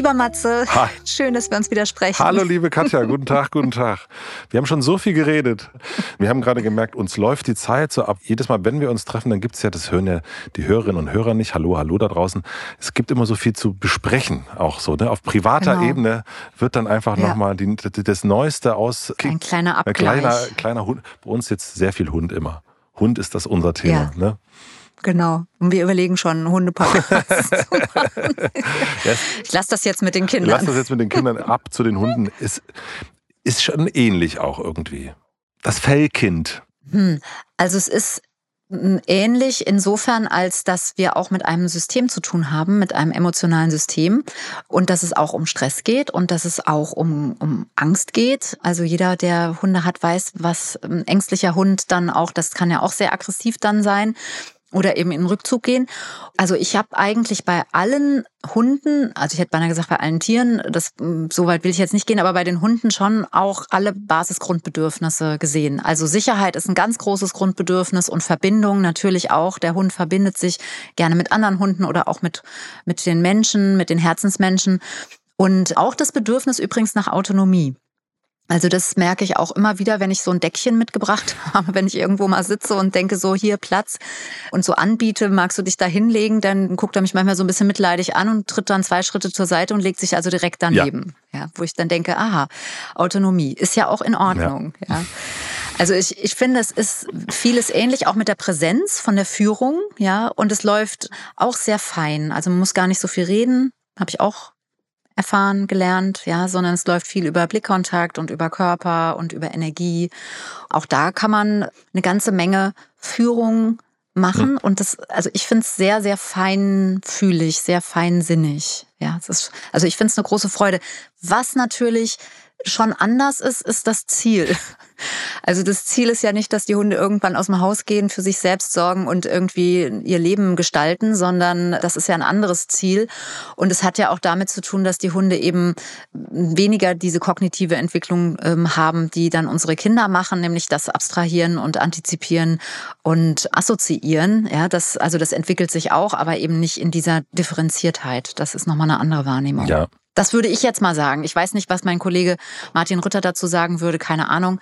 lieber Matze. Hi. Schön, dass wir uns wieder sprechen. Hallo liebe Katja, guten Tag, guten Tag. Wir haben schon so viel geredet. Wir haben gerade gemerkt, uns läuft die Zeit so ab. Jedes Mal, wenn wir uns treffen, dann gibt es ja, das hören ja die Hörerinnen und Hörer nicht. Hallo, hallo da draußen. Es gibt immer so viel zu besprechen, auch so. Ne? Auf privater genau. Ebene wird dann einfach ja. nochmal das Neueste aus. Ein kleiner Abgleich. Ein kleiner, kleiner Hund. Bei uns jetzt sehr viel Hund immer. Hund ist das unser Thema. Ja. Ne? Genau. Und wir überlegen schon, Hundeparks zu machen. Ich lasse das jetzt mit den Kindern. Lass das jetzt mit den Kindern ab zu den Hunden. Ist, ist schon ähnlich auch irgendwie. Das Fellkind. Hm. Also es ist ähnlich insofern, als dass wir auch mit einem System zu tun haben, mit einem emotionalen System und dass es auch um Stress geht und dass es auch um, um Angst geht. Also jeder, der Hunde hat, weiß, was ein ängstlicher Hund dann auch, das kann ja auch sehr aggressiv dann sein oder eben in Rückzug gehen. Also ich habe eigentlich bei allen Hunden, also ich hätte beinahe gesagt bei allen Tieren, das so weit will ich jetzt nicht gehen, aber bei den Hunden schon auch alle Basisgrundbedürfnisse gesehen. Also Sicherheit ist ein ganz großes Grundbedürfnis und Verbindung natürlich auch. Der Hund verbindet sich gerne mit anderen Hunden oder auch mit mit den Menschen, mit den Herzensmenschen und auch das Bedürfnis übrigens nach Autonomie. Also das merke ich auch immer wieder, wenn ich so ein Deckchen mitgebracht habe, wenn ich irgendwo mal sitze und denke, so hier Platz und so anbiete, magst du dich da hinlegen, dann guckt er mich manchmal so ein bisschen mitleidig an und tritt dann zwei Schritte zur Seite und legt sich also direkt daneben. Ja, ja wo ich dann denke, aha, Autonomie ist ja auch in Ordnung. Ja. ja. Also ich, ich finde, es ist vieles ähnlich, auch mit der Präsenz von der Führung, ja, und es läuft auch sehr fein. Also man muss gar nicht so viel reden, habe ich auch erfahren, gelernt, ja, sondern es läuft viel über Blickkontakt und über Körper und über Energie. Auch da kann man eine ganze Menge Führung machen. Mhm. Und das, also ich finde es sehr, sehr feinfühlig, sehr feinsinnig. Ja, ist, also ich finde es eine große Freude. Was natürlich schon anders ist, ist das Ziel. Also das Ziel ist ja nicht, dass die Hunde irgendwann aus dem Haus gehen, für sich selbst sorgen und irgendwie ihr Leben gestalten, sondern das ist ja ein anderes Ziel. Und es hat ja auch damit zu tun, dass die Hunde eben weniger diese kognitive Entwicklung ähm, haben, die dann unsere Kinder machen, nämlich das Abstrahieren und Antizipieren und Assoziieren. Ja, das, also das entwickelt sich auch, aber eben nicht in dieser Differenziertheit. Das ist nochmal eine andere Wahrnehmung. Ja, das würde ich jetzt mal sagen. Ich weiß nicht, was mein Kollege Martin Rütter dazu sagen würde, keine Ahnung.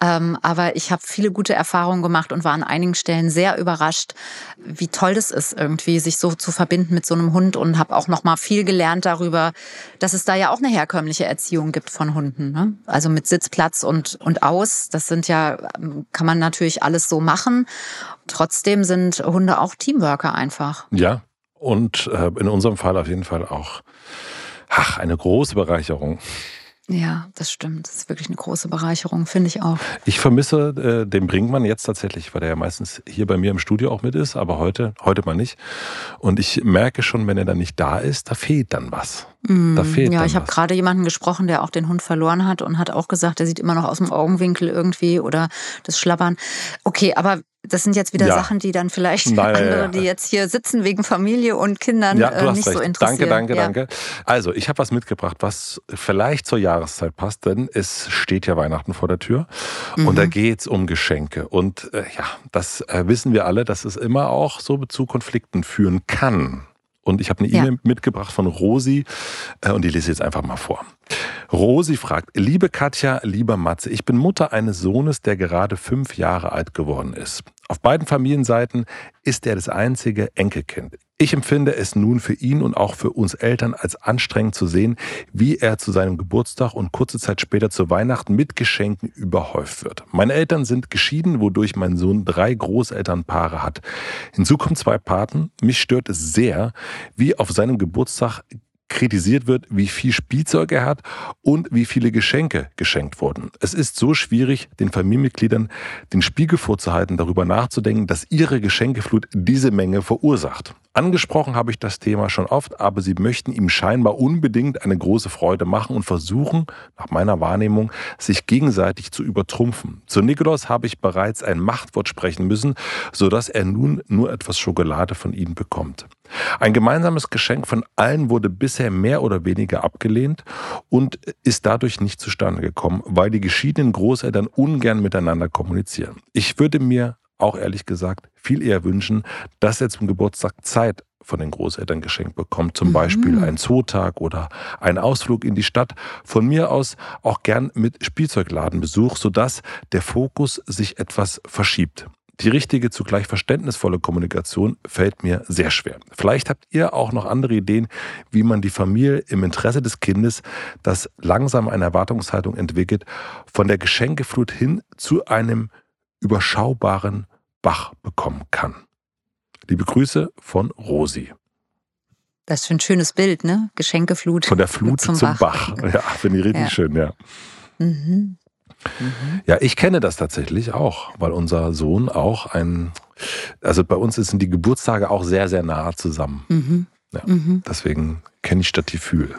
Ähm, aber ich habe viele gute Erfahrungen gemacht und war an einigen Stellen sehr überrascht, wie toll das ist, irgendwie sich so zu verbinden mit so einem Hund und habe auch noch mal viel gelernt darüber, dass es da ja auch eine herkömmliche Erziehung gibt von Hunden. Ne? Also mit Sitzplatz und, und aus. Das sind ja, kann man natürlich alles so machen. Trotzdem sind Hunde auch Teamworker einfach. Ja. Und äh, in unserem Fall auf jeden Fall auch Ach, eine große Bereicherung. Ja, das stimmt. Das ist wirklich eine große Bereicherung, finde ich auch. Ich vermisse äh, den Brinkmann jetzt tatsächlich, weil der ja meistens hier bei mir im Studio auch mit ist, aber heute, heute mal nicht. Und ich merke schon, wenn er dann nicht da ist, da fehlt dann was. Mm, da fehlt ja, ich habe gerade jemanden gesprochen, der auch den Hund verloren hat und hat auch gesagt, der sieht immer noch aus dem Augenwinkel irgendwie oder das Schlabbern. Okay, aber das sind jetzt wieder ja. Sachen, die dann vielleicht Nein, andere, ja. die jetzt hier sitzen wegen Familie und Kindern, ja, äh, nicht recht. so interessieren. Danke, danke, danke. Also, ich habe was mitgebracht, was vielleicht zur Jahreszeit passt, denn es steht ja Weihnachten vor der Tür mhm. und da mhm. geht es um Geschenke. Und äh, ja, das äh, wissen wir alle, dass es immer auch so zu Konflikten führen kann. Und ich habe eine E-Mail mitgebracht von Rosi äh, und die lese ich jetzt einfach mal vor. Rosi fragt, liebe Katja, lieber Matze, ich bin Mutter eines Sohnes, der gerade fünf Jahre alt geworden ist. Auf beiden Familienseiten ist er das einzige Enkelkind. Ich empfinde es nun für ihn und auch für uns Eltern als anstrengend zu sehen, wie er zu seinem Geburtstag und kurze Zeit später zu Weihnachten mit Geschenken überhäuft wird. Meine Eltern sind geschieden, wodurch mein Sohn drei Großelternpaare hat. Hinzu kommen zwei Paten. Mich stört es sehr, wie auf seinem Geburtstag kritisiert wird, wie viel Spielzeug er hat und wie viele Geschenke geschenkt wurden. Es ist so schwierig, den Familienmitgliedern den Spiegel vorzuhalten, darüber nachzudenken, dass ihre Geschenkeflut diese Menge verursacht. Angesprochen habe ich das Thema schon oft, aber sie möchten ihm scheinbar unbedingt eine große Freude machen und versuchen, nach meiner Wahrnehmung, sich gegenseitig zu übertrumpfen. Zu Nikolaus habe ich bereits ein Machtwort sprechen müssen, sodass er nun nur etwas Schokolade von ihnen bekommt. Ein gemeinsames Geschenk von allen wurde bisher mehr oder weniger abgelehnt und ist dadurch nicht zustande gekommen, weil die geschiedenen Großeltern ungern miteinander kommunizieren. Ich würde mir auch ehrlich gesagt viel eher wünschen, dass er zum Geburtstag Zeit von den Großeltern geschenkt bekommt. Zum mhm. Beispiel einen Zootag oder einen Ausflug in die Stadt. Von mir aus auch gern mit Spielzeugladenbesuch, sodass der Fokus sich etwas verschiebt. Die richtige, zugleich verständnisvolle Kommunikation fällt mir sehr schwer. Vielleicht habt ihr auch noch andere Ideen, wie man die Familie im Interesse des Kindes, das langsam eine Erwartungshaltung entwickelt, von der Geschenkeflut hin zu einem überschaubaren Bach bekommen kann. Liebe Grüße von Rosi. Das ist ein schönes Bild, ne? Geschenkeflut. Von der Flut zum, zum Bach. Bach. Ja, finde ich richtig ja. schön, ja. Mhm. Mhm. Ja, ich kenne das tatsächlich auch, weil unser Sohn auch ein, also bei uns sind die Geburtstage auch sehr, sehr nah zusammen. Mhm. Ja, mhm. Deswegen kenne ich Stadt-Gefühl.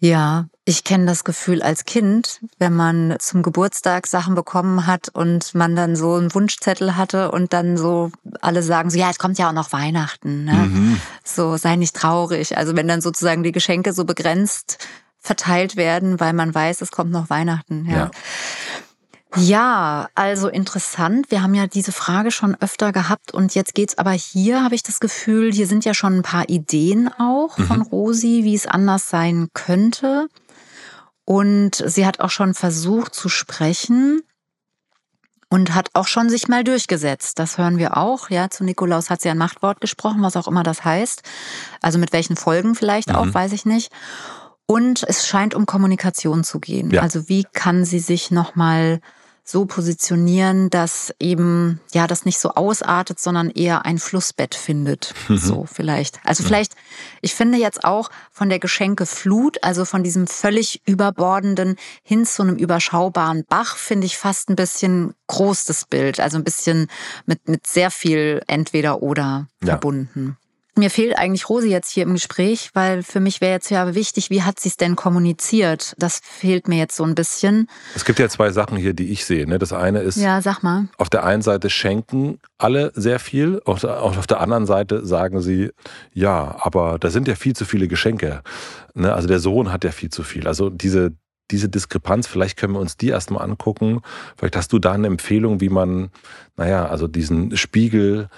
Ja, ich kenne das Gefühl als Kind, wenn man zum Geburtstag Sachen bekommen hat und man dann so einen Wunschzettel hatte und dann so alle sagen so, ja, es kommt ja auch noch Weihnachten. Ne? Mhm. So, sei nicht traurig. Also wenn dann sozusagen die Geschenke so begrenzt verteilt werden, weil man weiß, es kommt noch Weihnachten. Ja. ja. Ja, also interessant. Wir haben ja diese Frage schon öfter gehabt und jetzt geht's aber hier, habe ich das Gefühl, hier sind ja schon ein paar Ideen auch mhm. von Rosi, wie es anders sein könnte. Und sie hat auch schon versucht zu sprechen und hat auch schon sich mal durchgesetzt. Das hören wir auch. Ja, zu Nikolaus hat sie ein Machtwort gesprochen, was auch immer das heißt. Also mit welchen Folgen vielleicht auch, mhm. weiß ich nicht. Und es scheint um Kommunikation zu gehen. Ja. Also wie kann sie sich nochmal so positionieren, dass eben ja das nicht so ausartet, sondern eher ein Flussbett findet. Mhm. So vielleicht. Also vielleicht, ich finde jetzt auch von der Geschenkeflut, also von diesem völlig überbordenden hin zu einem überschaubaren Bach, finde ich fast ein bisschen groß das Bild. Also ein bisschen mit, mit sehr viel entweder oder ja. verbunden. Mir fehlt eigentlich Rosi jetzt hier im Gespräch, weil für mich wäre jetzt ja wichtig, wie hat sie es denn kommuniziert? Das fehlt mir jetzt so ein bisschen. Es gibt ja zwei Sachen hier, die ich sehe. Ne? Das eine ist, ja, sag mal. auf der einen Seite schenken alle sehr viel, auf der anderen Seite sagen sie, ja, aber da sind ja viel zu viele Geschenke. Ne? Also der Sohn hat ja viel zu viel. Also diese, diese Diskrepanz, vielleicht können wir uns die erstmal angucken. Vielleicht hast du da eine Empfehlung, wie man, naja, also diesen Spiegel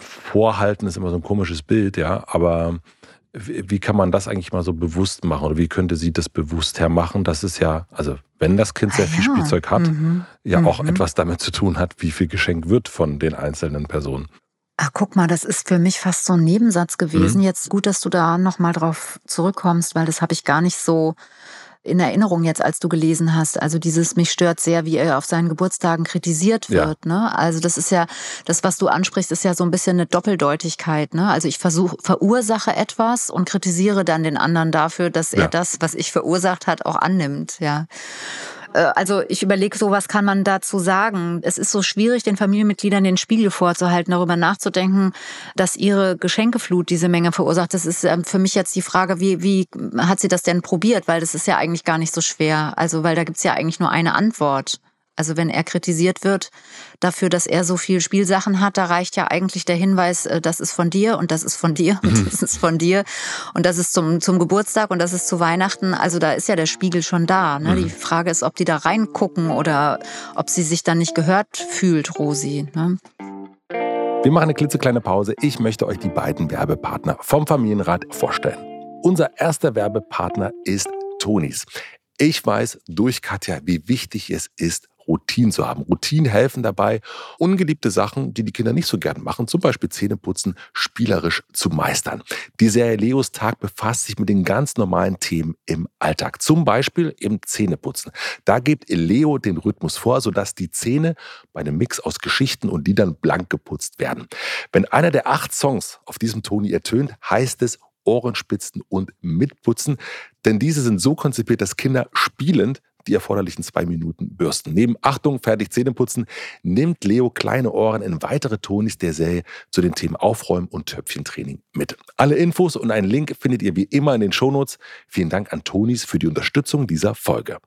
Vorhalten ist immer so ein komisches Bild, ja, aber wie kann man das eigentlich mal so bewusst machen oder wie könnte sie das bewusst hermachen, dass es ja, also wenn das Kind sehr ah, viel ja. Spielzeug hat, mhm. ja auch mhm. etwas damit zu tun hat, wie viel geschenkt wird von den einzelnen Personen. Ach, guck mal, das ist für mich fast so ein Nebensatz gewesen. Mhm. Jetzt gut, dass du da nochmal drauf zurückkommst, weil das habe ich gar nicht so in Erinnerung jetzt, als du gelesen hast. Also dieses mich stört sehr, wie er auf seinen Geburtstagen kritisiert wird. Ja. Ne? Also das ist ja, das, was du ansprichst, ist ja so ein bisschen eine Doppeldeutigkeit. Ne? Also ich versuche, verursache etwas und kritisiere dann den anderen dafür, dass ja. er das, was ich verursacht hat, auch annimmt. Ja. Äh, also ich überlege so, was kann man dazu sagen? Es ist so schwierig, den Familienmitgliedern den Spiegel vorzuhalten, darüber nachzudenken, dass ihre Geschenkeflut diese Menge verursacht. Das ist ähm, für mich jetzt die Frage, wie, wie hat sie das denn probiert? Weil das ist ja eigentlich gar nicht so schwer. Also, weil da gibt's ja eigentlich nur eine Antwort. Also wenn er kritisiert wird dafür, dass er so viel Spielsachen hat, da reicht ja eigentlich der Hinweis, äh, das ist von dir und das ist von dir und das ist von dir und das ist zum, zum Geburtstag und das ist zu Weihnachten. Also da ist ja der Spiegel schon da. Ne? Die mhm. Frage ist, ob die da reingucken oder ob sie sich dann nicht gehört fühlt, Rosi. Ne? Wir machen eine klitzekleine Pause. Ich möchte euch die beiden Werbepartner vom Familienrat vorstellen. Unser erster Werbepartner ist Tonis. Ich weiß durch Katja, wie wichtig es ist, Routinen zu haben. Routinen helfen dabei, ungeliebte Sachen, die die Kinder nicht so gern machen, zum Beispiel Zähneputzen, spielerisch zu meistern. Die Serie Leos Tag befasst sich mit den ganz normalen Themen im Alltag, zum Beispiel im Zähneputzen. Da gibt Leo den Rhythmus vor, sodass die Zähne bei einem Mix aus Geschichten und Liedern blank geputzt werden. Wenn einer der acht Songs auf diesem Toni ertönt, heißt es Ohrenspitzen und Mitputzen. Denn diese sind so konzipiert, dass Kinder spielend die erforderlichen zwei Minuten bürsten. Neben Achtung, fertig Zähneputzen nimmt Leo kleine Ohren in weitere Tonis der Serie zu den Themen Aufräumen und Töpfchentraining mit. Alle Infos und einen Link findet ihr wie immer in den Shownotes. Vielen Dank an Tonis für die Unterstützung dieser Folge.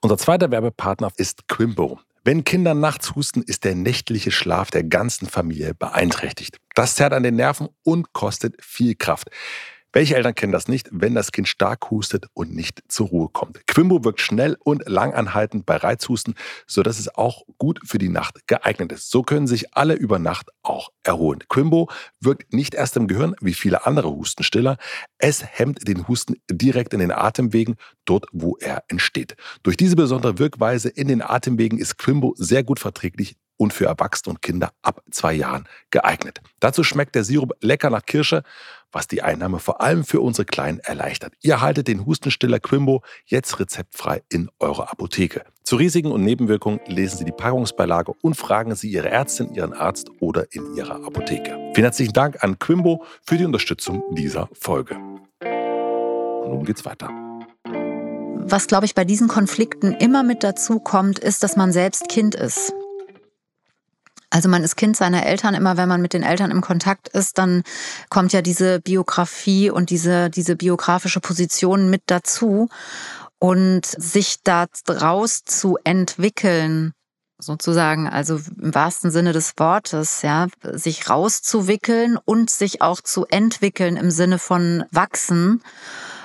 Unser zweiter Werbepartner ist Quimbo. Wenn Kinder nachts husten, ist der nächtliche Schlaf der ganzen Familie beeinträchtigt. Das zerrt an den Nerven und kostet viel Kraft. Welche Eltern kennen das nicht, wenn das Kind stark hustet und nicht zur Ruhe kommt? Quimbo wirkt schnell und langanhaltend bei Reizhusten, sodass es auch gut für die Nacht geeignet ist. So können sich alle über Nacht auch erholen. Quimbo wirkt nicht erst im Gehirn wie viele andere Hustenstiller. Es hemmt den Husten direkt in den Atemwegen, dort wo er entsteht. Durch diese besondere Wirkweise in den Atemwegen ist Quimbo sehr gut verträglich und für Erwachsene und Kinder ab zwei Jahren geeignet. Dazu schmeckt der Sirup lecker nach Kirsche, was die Einnahme vor allem für unsere Kleinen erleichtert. Ihr haltet den Hustenstiller Quimbo jetzt rezeptfrei in eurer Apotheke. Zu Risiken und Nebenwirkungen lesen Sie die Packungsbeilage und fragen Sie Ihre Ärztin, Ihren Arzt oder in Ihrer Apotheke. Vielen herzlichen Dank an Quimbo für die Unterstützung dieser Folge. Und nun geht's weiter. Was, glaube ich, bei diesen Konflikten immer mit dazu kommt, ist, dass man selbst Kind ist. Also man ist Kind seiner Eltern. Immer wenn man mit den Eltern im Kontakt ist, dann kommt ja diese Biografie und diese, diese biografische Position mit dazu. Und sich daraus zu entwickeln, sozusagen, also im wahrsten Sinne des Wortes, ja, sich rauszuwickeln und sich auch zu entwickeln im Sinne von wachsen,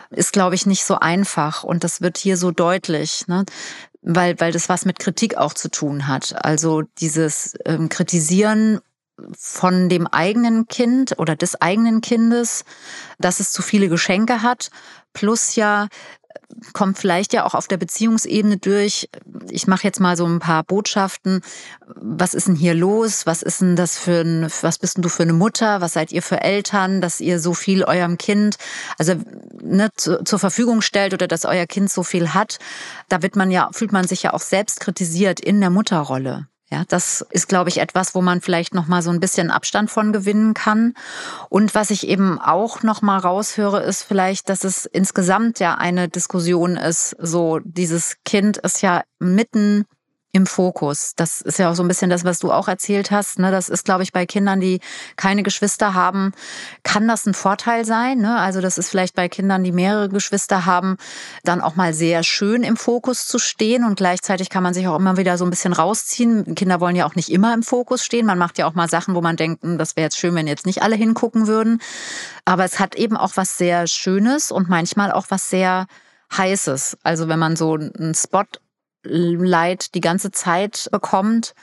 ist, glaube ich, nicht so einfach. Und das wird hier so deutlich. Ne? Weil, weil das was mit Kritik auch zu tun hat. Also dieses ähm, Kritisieren von dem eigenen Kind oder des eigenen Kindes, dass es zu viele Geschenke hat, plus ja kommt vielleicht ja auch auf der Beziehungsebene durch. Ich mache jetzt mal so ein paar Botschaften. Was ist denn hier los? Was ist denn das für ein, was bist denn du für eine Mutter? Was seid ihr für Eltern, dass ihr so viel eurem Kind, also ne, zu, zur Verfügung stellt oder dass euer Kind so viel hat? Da wird man ja, fühlt man sich ja auch selbst kritisiert in der Mutterrolle. Ja, das ist, glaube ich, etwas, wo man vielleicht noch mal so ein bisschen Abstand von gewinnen kann. Und was ich eben auch noch mal raushöre, ist vielleicht, dass es insgesamt ja eine Diskussion ist. So dieses Kind ist ja mitten im Fokus. Das ist ja auch so ein bisschen das, was du auch erzählt hast. Ne? Das ist, glaube ich, bei Kindern, die keine Geschwister haben, kann das ein Vorteil sein. Ne? Also das ist vielleicht bei Kindern, die mehrere Geschwister haben, dann auch mal sehr schön im Fokus zu stehen und gleichzeitig kann man sich auch immer wieder so ein bisschen rausziehen. Kinder wollen ja auch nicht immer im Fokus stehen. Man macht ja auch mal Sachen, wo man denkt, hm, das wäre jetzt schön, wenn jetzt nicht alle hingucken würden. Aber es hat eben auch was sehr Schönes und manchmal auch was sehr Heißes. Also wenn man so einen Spot Leid die ganze Zeit bekommt,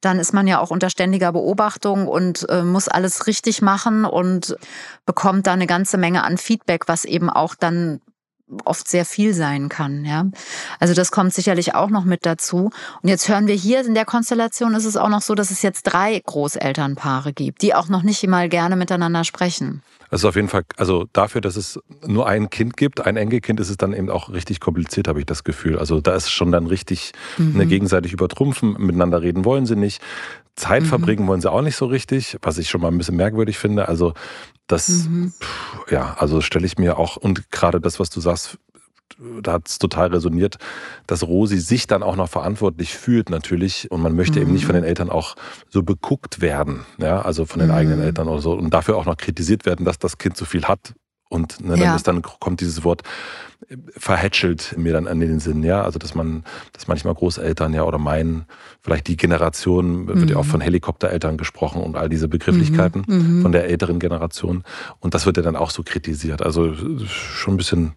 dann ist man ja auch unter ständiger Beobachtung und äh, muss alles richtig machen und bekommt da eine ganze Menge an Feedback, was eben auch dann oft sehr viel sein kann, ja. Also das kommt sicherlich auch noch mit dazu. Und jetzt hören wir hier in der Konstellation ist es auch noch so, dass es jetzt drei Großelternpaare gibt, die auch noch nicht mal gerne miteinander sprechen. Das ist auf jeden Fall, also dafür, dass es nur ein Kind gibt, ein Enkelkind, ist es dann eben auch richtig kompliziert, habe ich das Gefühl. Also da ist schon dann richtig mhm. eine gegenseitig übertrumpfen, miteinander reden wollen sie nicht. Zeit mhm. verbringen wollen sie auch nicht so richtig, was ich schon mal ein bisschen merkwürdig finde. Also das, mhm. pff, ja, also stelle ich mir auch, und gerade das, was du sagst, da hat es total resoniert, dass Rosi sich dann auch noch verantwortlich fühlt natürlich und man möchte mhm. eben nicht von den Eltern auch so beguckt werden, ja, also von den mhm. eigenen Eltern oder so und dafür auch noch kritisiert werden, dass das Kind so viel hat und ne, dann ja. ist dann kommt dieses Wort äh, verhätschelt mir dann an den Sinn, ja, also dass man, dass manchmal Großeltern ja oder meinen, vielleicht die Generation wird mhm. ja auch mhm. von Helikoptereltern gesprochen und all diese Begrifflichkeiten mhm. Mhm. von der älteren Generation und das wird ja dann auch so kritisiert, also schon ein bisschen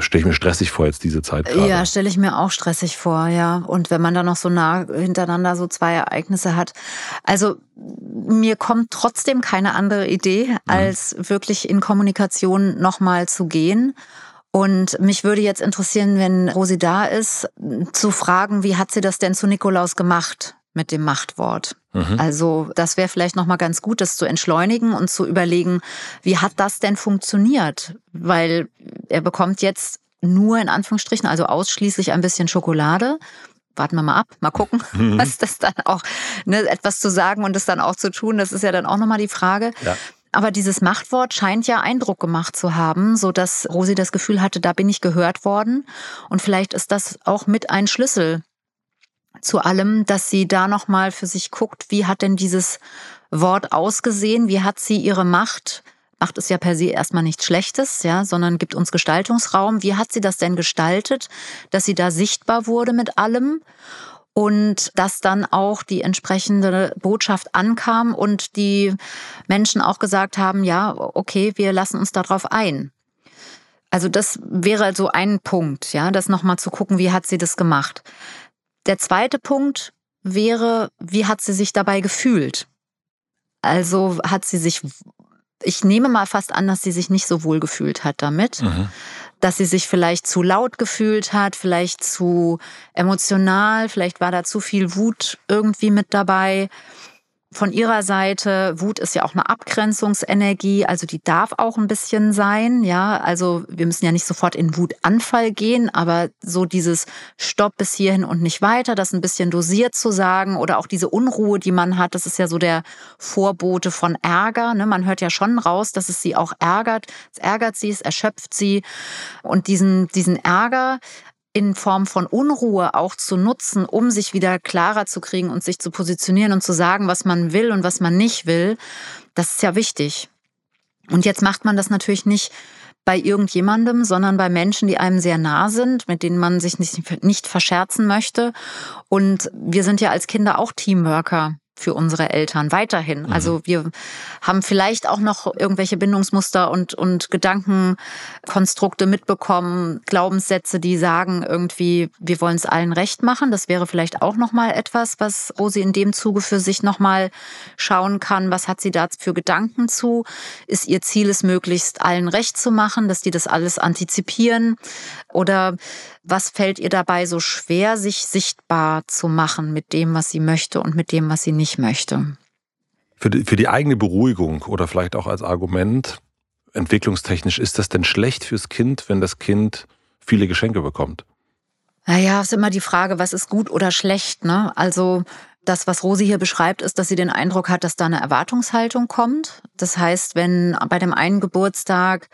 stelle ich mir stressig vor jetzt diese Zeit gerade. Ja, stelle ich mir auch stressig vor, ja. Und wenn man dann noch so nah hintereinander so zwei Ereignisse hat. Also mir kommt trotzdem keine andere Idee, mhm. als mhm. wirklich in Kommunikation nochmal zu gehen. Und mich würde jetzt interessieren, wenn Rosi da ist, zu fragen, wie hat sie das denn zu Nikolaus gemacht? Mit dem Machtwort. Mhm. Also das wäre vielleicht noch mal ganz gut, das zu entschleunigen und zu überlegen, wie hat das denn funktioniert? Weil er bekommt jetzt nur in Anführungsstrichen, also ausschließlich ein bisschen Schokolade. Warten wir mal ab, mal gucken, mhm. was das dann auch, ne, etwas zu sagen und es dann auch zu tun, das ist ja dann auch nochmal die Frage. Ja. Aber dieses Machtwort scheint ja Eindruck gemacht zu haben, so dass Rosi das Gefühl hatte, da bin ich gehört worden. Und vielleicht ist das auch mit ein Schlüssel zu allem, dass sie da nochmal für sich guckt, wie hat denn dieses Wort ausgesehen? Wie hat sie ihre Macht Macht ist ja per se erstmal nichts Schlechtes, ja, sondern gibt uns Gestaltungsraum. Wie hat sie das denn gestaltet, dass sie da sichtbar wurde mit allem? und dass dann auch die entsprechende Botschaft ankam und die Menschen auch gesagt haben, ja, okay, wir lassen uns darauf ein. Also das wäre so ein Punkt, ja, das nochmal zu gucken, wie hat sie das gemacht. Der zweite Punkt wäre, wie hat sie sich dabei gefühlt? Also hat sie sich ich nehme mal fast an, dass sie sich nicht so wohl gefühlt hat damit. Mhm. Dass sie sich vielleicht zu laut gefühlt hat, vielleicht zu emotional, vielleicht war da zu viel Wut irgendwie mit dabei von ihrer Seite, Wut ist ja auch eine Abgrenzungsenergie, also die darf auch ein bisschen sein, ja. Also wir müssen ja nicht sofort in Wutanfall gehen, aber so dieses Stopp bis hierhin und nicht weiter, das ein bisschen dosiert zu sagen oder auch diese Unruhe, die man hat, das ist ja so der Vorbote von Ärger. Ne? Man hört ja schon raus, dass es sie auch ärgert. Es ärgert sie, es erschöpft sie. Und diesen, diesen Ärger, in Form von Unruhe auch zu nutzen, um sich wieder klarer zu kriegen und sich zu positionieren und zu sagen, was man will und was man nicht will, das ist ja wichtig. Und jetzt macht man das natürlich nicht bei irgendjemandem, sondern bei Menschen, die einem sehr nah sind, mit denen man sich nicht, nicht verscherzen möchte. Und wir sind ja als Kinder auch Teamworker für unsere Eltern weiterhin. Mhm. Also wir haben vielleicht auch noch irgendwelche Bindungsmuster und, und Gedankenkonstrukte mitbekommen, Glaubenssätze, die sagen irgendwie, wir wollen es allen recht machen. Das wäre vielleicht auch noch mal etwas, was Rosi in dem Zuge für sich noch mal schauen kann. Was hat sie da für Gedanken zu? Ist ihr Ziel es möglichst allen recht zu machen, dass die das alles antizipieren? Oder was fällt ihr dabei so schwer, sich sichtbar zu machen mit dem, was sie möchte und mit dem, was sie nicht möchte? Für die, für die eigene Beruhigung oder vielleicht auch als Argument, entwicklungstechnisch, ist das denn schlecht fürs Kind, wenn das Kind viele Geschenke bekommt? Naja, ist immer die Frage, was ist gut oder schlecht. Ne? Also das, was Rosi hier beschreibt, ist, dass sie den Eindruck hat, dass da eine Erwartungshaltung kommt. Das heißt, wenn bei dem einen Geburtstag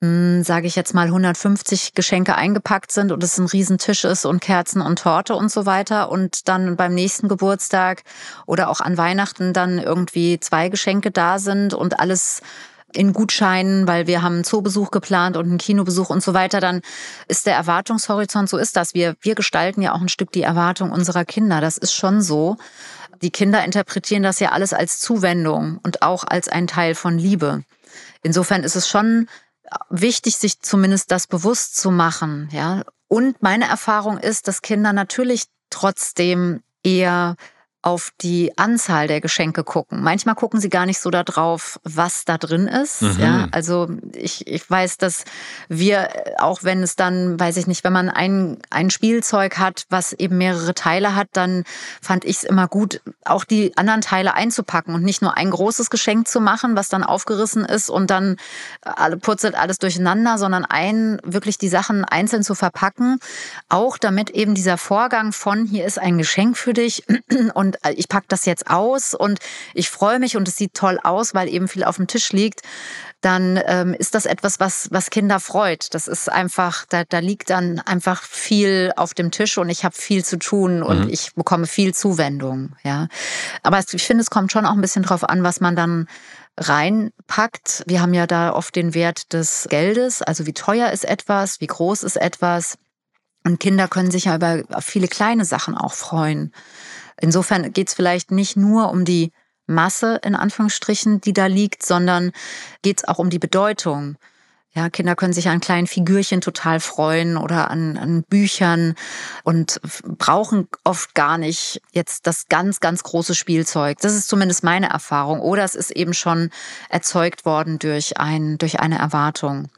sage ich jetzt mal, 150 Geschenke eingepackt sind und es ein Riesentisch ist und Kerzen und Torte und so weiter und dann beim nächsten Geburtstag oder auch an Weihnachten dann irgendwie zwei Geschenke da sind und alles in Gutscheinen, weil wir haben einen Zoobesuch geplant und einen Kinobesuch und so weiter, dann ist der Erwartungshorizont, so ist das. Wir, wir gestalten ja auch ein Stück die Erwartung unserer Kinder. Das ist schon so. Die Kinder interpretieren das ja alles als Zuwendung und auch als ein Teil von Liebe. Insofern ist es schon wichtig, sich zumindest das bewusst zu machen, ja. Und meine Erfahrung ist, dass Kinder natürlich trotzdem eher auf die Anzahl der Geschenke gucken. Manchmal gucken sie gar nicht so darauf, was da drin ist. Mhm. Ja, also ich, ich weiß, dass wir, auch wenn es dann, weiß ich nicht, wenn man ein, ein Spielzeug hat, was eben mehrere Teile hat, dann fand ich es immer gut, auch die anderen Teile einzupacken und nicht nur ein großes Geschenk zu machen, was dann aufgerissen ist und dann alle purzelt alles durcheinander, sondern ein, wirklich die Sachen einzeln zu verpacken. Auch damit eben dieser Vorgang von hier ist ein Geschenk für dich und äh, ich packe das jetzt aus und ich freue mich und es sieht toll aus, weil eben viel auf dem Tisch liegt, dann ähm, ist das etwas, was, was Kinder freut. Das ist einfach, da, da liegt dann einfach viel auf dem Tisch und ich habe viel zu tun und mhm. ich bekomme viel Zuwendung. Ja, aber ich finde, es kommt schon auch ein bisschen drauf an, was man dann reinpackt. Wir haben ja da oft den Wert des Geldes, also wie teuer ist etwas, wie groß ist etwas. Und Kinder können sich ja über viele kleine Sachen auch freuen. Insofern geht es vielleicht nicht nur um die Masse in Anführungsstrichen, die da liegt, sondern geht es auch um die Bedeutung. Ja, Kinder können sich an kleinen Figürchen total freuen oder an, an Büchern und brauchen oft gar nicht jetzt das ganz, ganz große Spielzeug. Das ist zumindest meine Erfahrung. Oder es ist eben schon erzeugt worden durch, ein, durch eine Erwartung.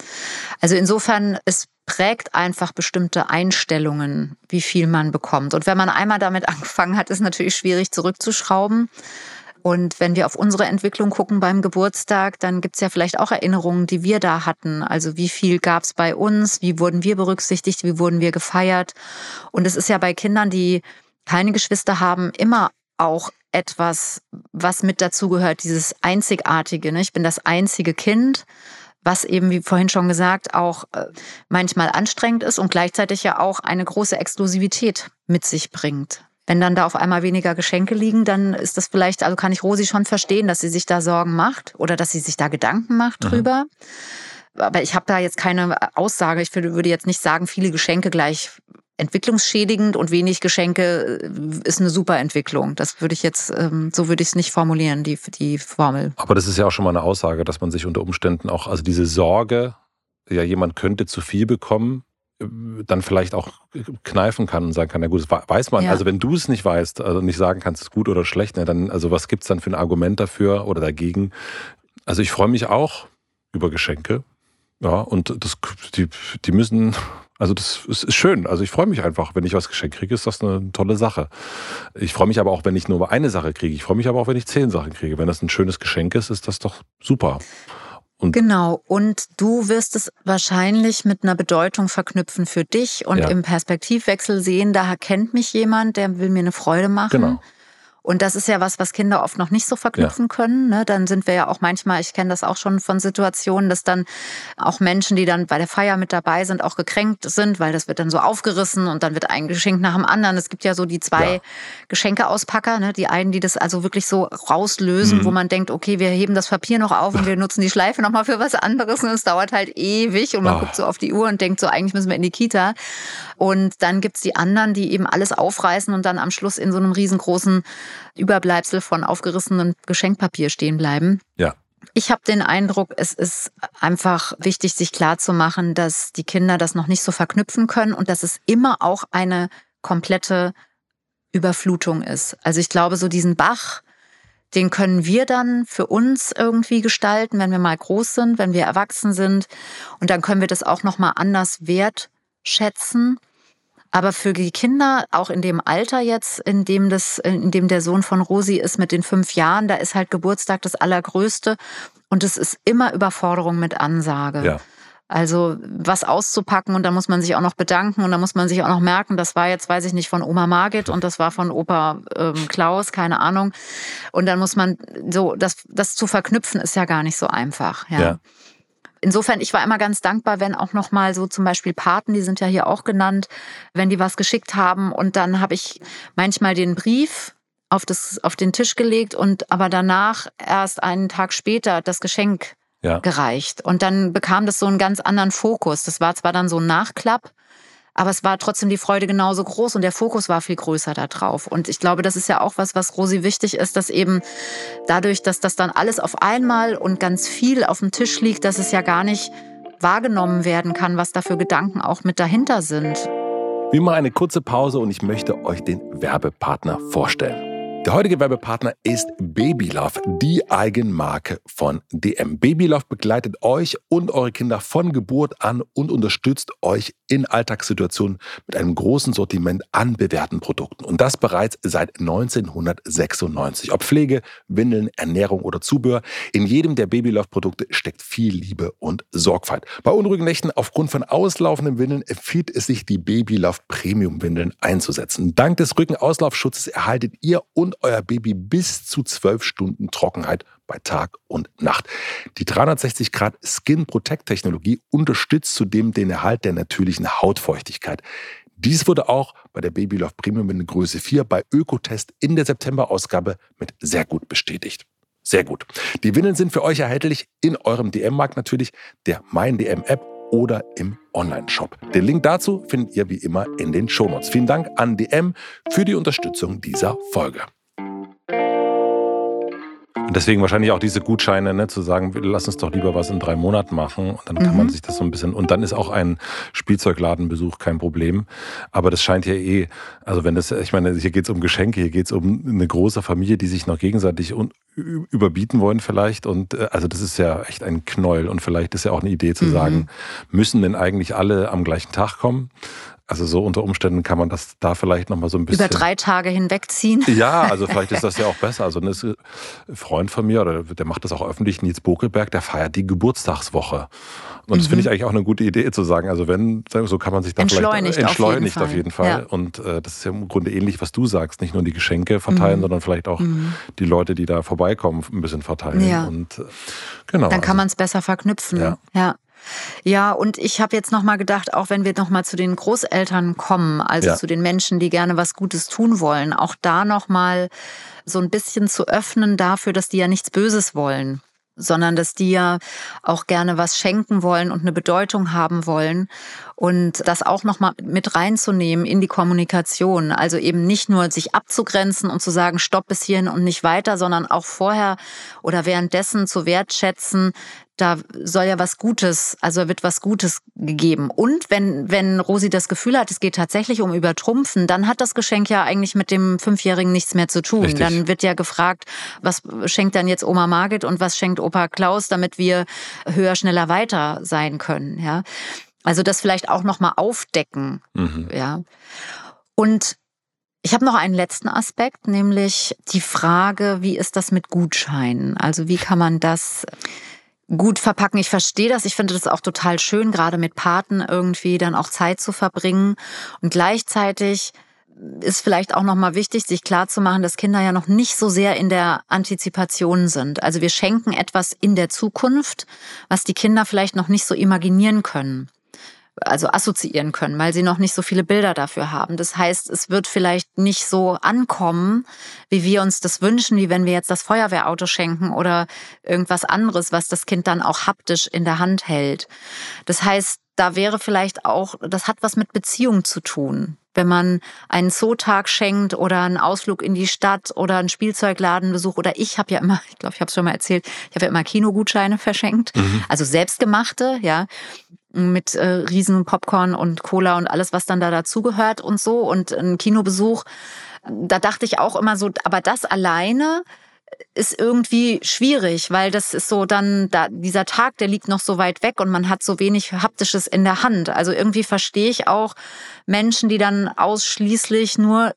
Also insofern ist prägt einfach bestimmte Einstellungen, wie viel man bekommt. Und wenn man einmal damit angefangen hat, ist natürlich schwierig zurückzuschrauben. Und wenn wir auf unsere Entwicklung gucken beim Geburtstag, dann gibt's ja vielleicht auch Erinnerungen, die wir da hatten. Also wie viel gab's bei uns, wie wurden wir berücksichtigt, wie wurden wir gefeiert. Und es ist ja bei Kindern, die keine Geschwister haben, immer auch etwas, was mit dazugehört, dieses Einzigartige. Ne? Ich bin das einzige Kind, was eben, wie vorhin schon gesagt, auch äh, manchmal anstrengend ist und gleichzeitig ja auch eine große Exklusivität mit sich bringt. Wenn dann da auf einmal weniger Geschenke liegen, dann ist das vielleicht, also kann ich Rosi schon verstehen, dass sie sich da Sorgen macht oder dass sie sich da Gedanken macht mhm. drüber. Aber ich habe da jetzt keine Aussage. Ich würde jetzt nicht sagen, viele Geschenke gleich entwicklungsschädigend und wenig Geschenke äh, ist eine super Entwicklung. Das würde ich jetzt, ähm, so würde ich es nicht formulieren, die, die Formel. Aber das ist ja auch schon mal eine Aussage, dass man sich unter Umständen auch, also diese Sorge, ja, jemand könnte zu viel bekommen, äh, dann vielleicht auch kneifen kann und sagen kann, na gut, das weiß man. Ja. Also wenn du es nicht weißt, also nicht sagen kannst, es ist gut oder schlecht, ne, dann, also was gibt es dann für ein Argument dafür oder dagegen? Also ich freue mich auch über Geschenke. Ja, und das, die, die müssen also das ist schön. Also ich freue mich einfach, wenn ich was geschenkt kriege, ist das eine tolle Sache. Ich freue mich aber auch, wenn ich nur eine Sache kriege. Ich freue mich aber auch, wenn ich zehn Sachen kriege. Wenn das ein schönes Geschenk ist, ist das doch super. Und genau, und du wirst es wahrscheinlich mit einer Bedeutung verknüpfen für dich und ja. im Perspektivwechsel sehen, da kennt mich jemand, der will mir eine Freude machen. Genau. Und das ist ja was, was Kinder oft noch nicht so verknüpfen ja. können. Ne? Dann sind wir ja auch manchmal, ich kenne das auch schon von Situationen, dass dann auch Menschen, die dann bei der Feier mit dabei sind, auch gekränkt sind, weil das wird dann so aufgerissen und dann wird ein Geschenk nach dem anderen. Es gibt ja so die zwei ja. Geschenkeauspacker, ne? die einen, die das also wirklich so rauslösen, mhm. wo man denkt, okay, wir heben das Papier noch auf und wir nutzen die Schleife nochmal für was anderes und es dauert halt ewig und man oh. guckt so auf die Uhr und denkt so, eigentlich müssen wir in die Kita. Und dann gibt's die anderen, die eben alles aufreißen und dann am Schluss in so einem riesengroßen Überbleibsel von aufgerissenem Geschenkpapier stehen bleiben. Ja. Ich habe den Eindruck, es ist einfach wichtig, sich klarzumachen, dass die Kinder das noch nicht so verknüpfen können und dass es immer auch eine komplette Überflutung ist. Also ich glaube, so diesen Bach, den können wir dann für uns irgendwie gestalten, wenn wir mal groß sind, wenn wir erwachsen sind. Und dann können wir das auch nochmal anders wertschätzen. Aber für die Kinder, auch in dem Alter jetzt, in dem, das, in dem der Sohn von Rosi ist mit den fünf Jahren, da ist halt Geburtstag das Allergrößte. Und es ist immer Überforderung mit Ansage. Ja. Also was auszupacken und da muss man sich auch noch bedanken und da muss man sich auch noch merken, das war jetzt, weiß ich nicht, von Oma Margit und das war von Opa ähm, Klaus, keine Ahnung. Und dann muss man so, das, das zu verknüpfen ist ja gar nicht so einfach. Ja. ja insofern, ich war immer ganz dankbar, wenn auch noch mal so zum Beispiel Paten, die sind ja hier auch genannt, wenn die was geschickt haben und dann habe ich manchmal den Brief auf, das, auf den Tisch gelegt und aber danach erst einen Tag später das Geschenk ja. gereicht. Und dann bekam das so einen ganz anderen Fokus. Das war zwar dann so ein Nachklapp, aber es war trotzdem die Freude genauso groß und der Fokus war viel größer da drauf. Und ich glaube, das ist ja auch was, was Rosi wichtig ist, dass eben dadurch, dass das dann alles auf einmal und ganz viel auf dem Tisch liegt, dass es ja gar nicht wahrgenommen werden kann, was da für Gedanken auch mit dahinter sind. Wie mal eine kurze Pause und ich möchte euch den Werbepartner vorstellen. Der heutige Werbepartner ist Babylove, die Eigenmarke von DM. Babylove begleitet euch und eure Kinder von Geburt an und unterstützt euch in Alltagssituationen mit einem großen Sortiment an bewährten Produkten. Und das bereits seit 1996. Ob Pflege, Windeln, Ernährung oder Zubehör, in jedem der Babylove-Produkte steckt viel Liebe und Sorgfalt. Bei unruhigen Nächten aufgrund von auslaufenden Windeln empfiehlt es sich, die Babylove Premium-Windeln einzusetzen. Dank des Rückenauslaufschutzes erhaltet ihr und und euer Baby bis zu zwölf Stunden Trockenheit bei Tag und Nacht. Die 360 Grad Skin Protect Technologie unterstützt zudem den Erhalt der natürlichen Hautfeuchtigkeit. Dies wurde auch bei der Babylove Premium in Größe 4 bei Ökotest in der September-Ausgabe mit sehr gut bestätigt. Sehr gut. Die Windeln sind für euch erhältlich in eurem DM-Markt natürlich, der Mein DM-App oder im Online-Shop. Den Link dazu findet ihr wie immer in den Shownotes. Vielen Dank an DM für die Unterstützung dieser Folge. Und deswegen wahrscheinlich auch diese Gutscheine, ne, zu sagen, lass uns doch lieber was in drei Monaten machen. Und dann kann mhm. man sich das so ein bisschen. Und dann ist auch ein Spielzeugladenbesuch kein Problem. Aber das scheint ja eh, also wenn das, ich meine, hier geht es um Geschenke, hier geht es um eine große Familie, die sich noch gegenseitig überbieten wollen vielleicht. Und äh, also das ist ja echt ein Knäuel. Und vielleicht ist ja auch eine Idee zu mhm. sagen, müssen denn eigentlich alle am gleichen Tag kommen? Also so unter Umständen kann man das da vielleicht nochmal so ein bisschen. Über drei Tage hinwegziehen. Ja, also vielleicht ist das ja auch besser. Also ein Freund von mir, oder der macht das auch öffentlich, Nils Bokelberg, der feiert die Geburtstagswoche. Und das finde ich mhm. eigentlich auch eine gute Idee zu sagen. Also wenn, so kann man sich da entschleunigt vielleicht entschleunigt auf jeden Fall. Auf jeden Fall. Ja. Und äh, das ist ja im Grunde ähnlich, was du sagst. Nicht nur die Geschenke verteilen, mhm. sondern vielleicht auch mhm. die Leute, die da vorbeikommen, ein bisschen verteilen. Ja. Und äh, genau. Dann kann also, man es besser verknüpfen. Ja. ja. Ja, und ich habe jetzt nochmal gedacht, auch wenn wir nochmal zu den Großeltern kommen, also ja. zu den Menschen, die gerne was Gutes tun wollen, auch da nochmal so ein bisschen zu öffnen dafür, dass die ja nichts Böses wollen sondern dass die ja auch gerne was schenken wollen und eine Bedeutung haben wollen und das auch noch mal mit reinzunehmen in die Kommunikation, also eben nicht nur sich abzugrenzen und zu sagen Stopp bis hierhin und nicht weiter, sondern auch vorher oder währenddessen zu wertschätzen, da soll ja was Gutes, also wird was Gutes gegeben. Und wenn, wenn Rosi das Gefühl hat, es geht tatsächlich um Übertrumpfen, dann hat das Geschenk ja eigentlich mit dem Fünfjährigen nichts mehr zu tun. Richtig. Dann wird ja gefragt, was schenkt dann jetzt Oma Margit und was schenkt Opa Klaus, damit wir höher, schneller, weiter sein können, ja. Also das vielleicht auch nochmal aufdecken, mhm. ja. Und ich habe noch einen letzten Aspekt, nämlich die Frage, wie ist das mit Gutscheinen? Also wie kann man das gut verpacken. Ich verstehe das. Ich finde das auch total schön, gerade mit Paten irgendwie dann auch Zeit zu verbringen. Und gleichzeitig ist vielleicht auch nochmal wichtig, sich klarzumachen, dass Kinder ja noch nicht so sehr in der Antizipation sind. Also wir schenken etwas in der Zukunft, was die Kinder vielleicht noch nicht so imaginieren können also assoziieren können, weil sie noch nicht so viele Bilder dafür haben. Das heißt, es wird vielleicht nicht so ankommen, wie wir uns das wünschen, wie wenn wir jetzt das Feuerwehrauto schenken oder irgendwas anderes, was das Kind dann auch haptisch in der Hand hält. Das heißt, da wäre vielleicht auch, das hat was mit Beziehung zu tun. Wenn man einen Zootag schenkt oder einen Ausflug in die Stadt oder einen Spielzeugladenbesuch oder ich habe ja immer, ich glaube, ich habe es schon mal erzählt, ich habe ja immer Kinogutscheine verschenkt, mhm. also selbstgemachte, ja mit äh, riesen Popcorn und Cola und alles, was dann da dazugehört und so und ein Kinobesuch. Da dachte ich auch immer so, aber das alleine ist irgendwie schwierig, weil das ist so dann da dieser Tag, der liegt noch so weit weg und man hat so wenig haptisches in der Hand. Also irgendwie verstehe ich auch Menschen, die dann ausschließlich nur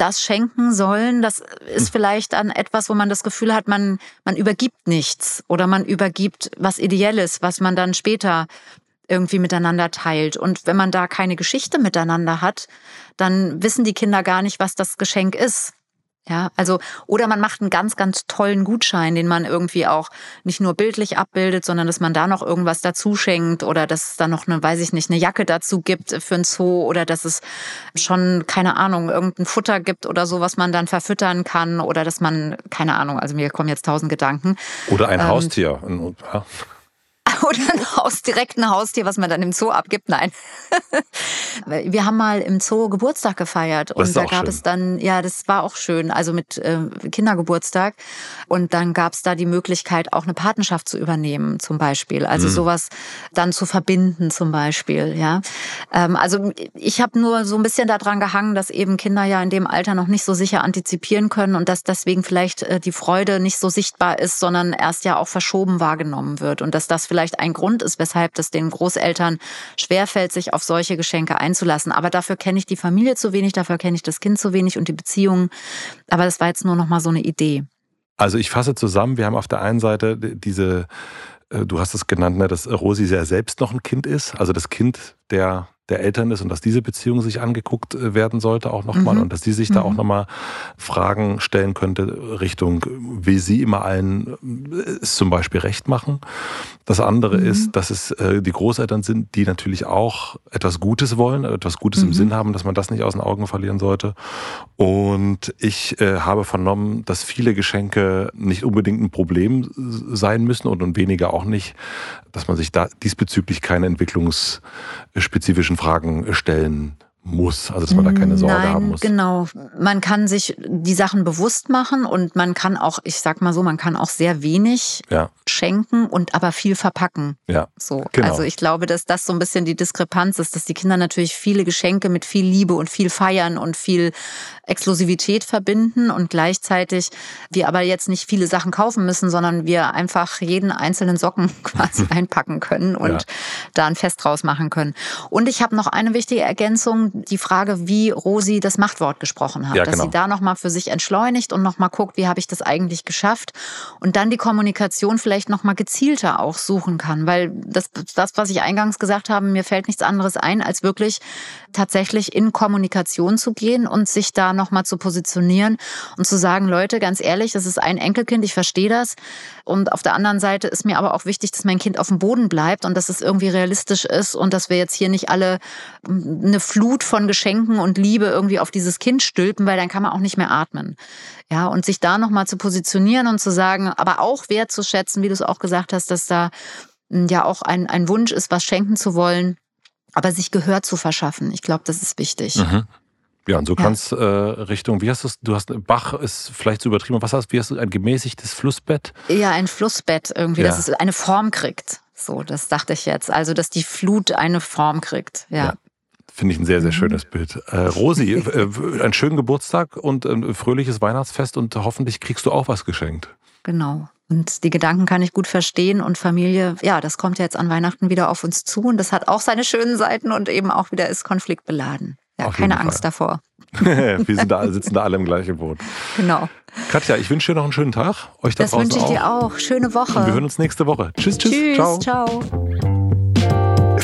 das schenken sollen, das ist hm. vielleicht dann etwas, wo man das Gefühl hat, man, man übergibt nichts oder man übergibt was Ideelles, was man dann später irgendwie miteinander teilt. Und wenn man da keine Geschichte miteinander hat, dann wissen die Kinder gar nicht, was das Geschenk ist. Ja, also, oder man macht einen ganz, ganz tollen Gutschein, den man irgendwie auch nicht nur bildlich abbildet, sondern dass man da noch irgendwas dazu schenkt oder dass es da noch eine, weiß ich nicht, eine Jacke dazu gibt für ein Zoo oder dass es schon, keine Ahnung, irgendein Futter gibt oder so, was man dann verfüttern kann oder dass man, keine Ahnung, also mir kommen jetzt tausend Gedanken. Oder ein ähm, Haustier. Ja. Oder ein Haus, direkt ein Haustier, was man dann im Zoo abgibt. Nein. Wir haben mal im Zoo Geburtstag gefeiert und da gab schön. es dann, ja, das war auch schön, also mit äh, Kindergeburtstag. Und dann gab es da die Möglichkeit, auch eine Patenschaft zu übernehmen, zum Beispiel. Also mhm. sowas dann zu verbinden, zum Beispiel. Ja, ähm, also ich habe nur so ein bisschen daran gehangen, dass eben Kinder ja in dem Alter noch nicht so sicher antizipieren können und dass deswegen vielleicht äh, die Freude nicht so sichtbar ist, sondern erst ja auch verschoben wahrgenommen wird und dass das vielleicht vielleicht ein Grund ist, weshalb das den Großeltern schwerfällt, sich auf solche Geschenke einzulassen. Aber dafür kenne ich die Familie zu wenig, dafür kenne ich das Kind zu wenig und die Beziehungen. Aber das war jetzt nur noch mal so eine Idee. Also ich fasse zusammen, wir haben auf der einen Seite diese, äh, du hast es genannt, ne, dass Rosi sehr selbst noch ein Kind ist, also das Kind der der Eltern ist und dass diese Beziehung sich angeguckt äh, werden sollte auch nochmal mhm. und dass sie sich mhm. da auch nochmal Fragen stellen könnte Richtung, wie sie immer allen äh, es zum Beispiel recht machen. Das andere mhm. ist, dass es äh, die Großeltern sind, die natürlich auch etwas Gutes wollen, etwas Gutes im mhm. Sinn haben, dass man das nicht aus den Augen verlieren sollte. Und ich äh, habe vernommen, dass viele Geschenke nicht unbedingt ein Problem sein müssen und, und weniger auch nicht, dass man sich da diesbezüglich keine entwicklungsspezifischen Fragen stellen muss, also dass man da keine Sorge Nein, haben muss. Genau, man kann sich die Sachen bewusst machen und man kann auch, ich sag mal so, man kann auch sehr wenig ja. schenken und aber viel verpacken. Ja. So, genau. also ich glaube, dass das so ein bisschen die Diskrepanz ist, dass die Kinder natürlich viele Geschenke mit viel Liebe und viel feiern und viel Exklusivität verbinden und gleichzeitig wir aber jetzt nicht viele Sachen kaufen müssen, sondern wir einfach jeden einzelnen Socken quasi einpacken können und ja. da ein Fest draus machen können. Und ich habe noch eine wichtige Ergänzung, die Frage, wie Rosi das Machtwort gesprochen hat. Ja, genau. Dass sie da nochmal für sich entschleunigt und nochmal guckt, wie habe ich das eigentlich geschafft. Und dann die Kommunikation vielleicht nochmal gezielter auch suchen kann. Weil das, das, was ich eingangs gesagt habe, mir fällt nichts anderes ein, als wirklich tatsächlich in Kommunikation zu gehen und sich da nochmal zu positionieren und zu sagen, Leute, ganz ehrlich, das ist ein Enkelkind, ich verstehe das. Und auf der anderen Seite ist mir aber auch wichtig, dass mein Kind auf dem Boden bleibt und dass es irgendwie realistisch ist und dass wir jetzt hier nicht alle eine Flut von Geschenken und Liebe irgendwie auf dieses Kind stülpen, weil dann kann man auch nicht mehr atmen. Ja, und sich da nochmal zu positionieren und zu sagen, aber auch wertzuschätzen, wie du es auch gesagt hast, dass da hm, ja auch ein, ein Wunsch ist, was schenken zu wollen, aber sich Gehör zu verschaffen. Ich glaube, das ist wichtig. Mhm. Ja, und so ja. kannst äh, Richtung, wie hast du es? Du hast Bach ist vielleicht zu übertrieben. Was hast du? Wie hast du ein gemäßigtes Flussbett? Ja, ein Flussbett irgendwie, ja. dass es eine Form kriegt. So, das dachte ich jetzt. Also, dass die Flut eine Form kriegt. Ja. ja. Finde ich ein sehr, sehr mhm. schönes Bild. Äh, Rosi, äh, einen schönen Geburtstag und ein fröhliches Weihnachtsfest und hoffentlich kriegst du auch was geschenkt. Genau. Und die Gedanken kann ich gut verstehen und Familie, ja, das kommt ja jetzt an Weihnachten wieder auf uns zu und das hat auch seine schönen Seiten und eben auch wieder ist konfliktbeladen. Ja, Auf keine Angst davor. Wir sind da, sitzen da alle im gleichen Boot. Genau. Katja, ich wünsche dir noch einen schönen Tag. Euch da das wünsche ich auch. dir auch. Schöne Woche. Und wir hören uns nächste Woche. Tschüss, tschüss. Tschüss, ciao. ciao.